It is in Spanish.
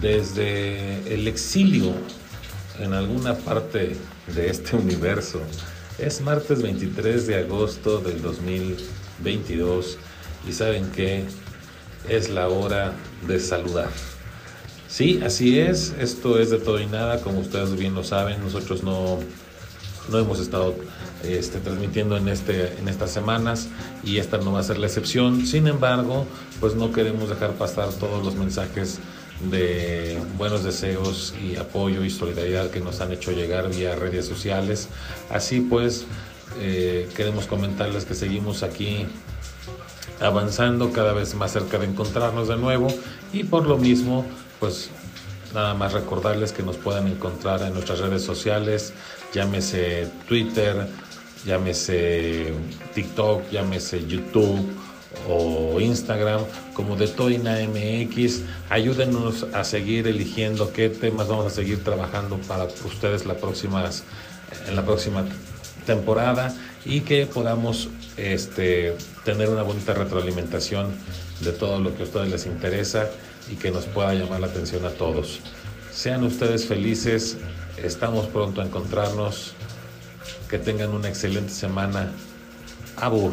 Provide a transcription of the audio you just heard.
desde el exilio en alguna parte de este universo. Es martes 23 de agosto del 2022 y saben que es la hora de saludar. Sí, así es, esto es de todo y nada, como ustedes bien lo saben, nosotros no, no hemos estado este, transmitiendo en, este, en estas semanas y esta no va a ser la excepción. Sin embargo, pues no queremos dejar pasar todos los mensajes de buenos deseos y apoyo y solidaridad que nos han hecho llegar vía redes sociales. Así pues, eh, queremos comentarles que seguimos aquí avanzando cada vez más cerca de encontrarnos de nuevo y por lo mismo, pues nada más recordarles que nos pueden encontrar en nuestras redes sociales, llámese Twitter, llámese TikTok, llámese YouTube o Instagram como de Toina MX. Ayúdenos a seguir eligiendo qué temas vamos a seguir trabajando para ustedes la próxima, en la próxima temporada y que podamos este, tener una bonita retroalimentación de todo lo que a ustedes les interesa y que nos pueda llamar la atención a todos. Sean ustedes felices, estamos pronto a encontrarnos, que tengan una excelente semana. Abur.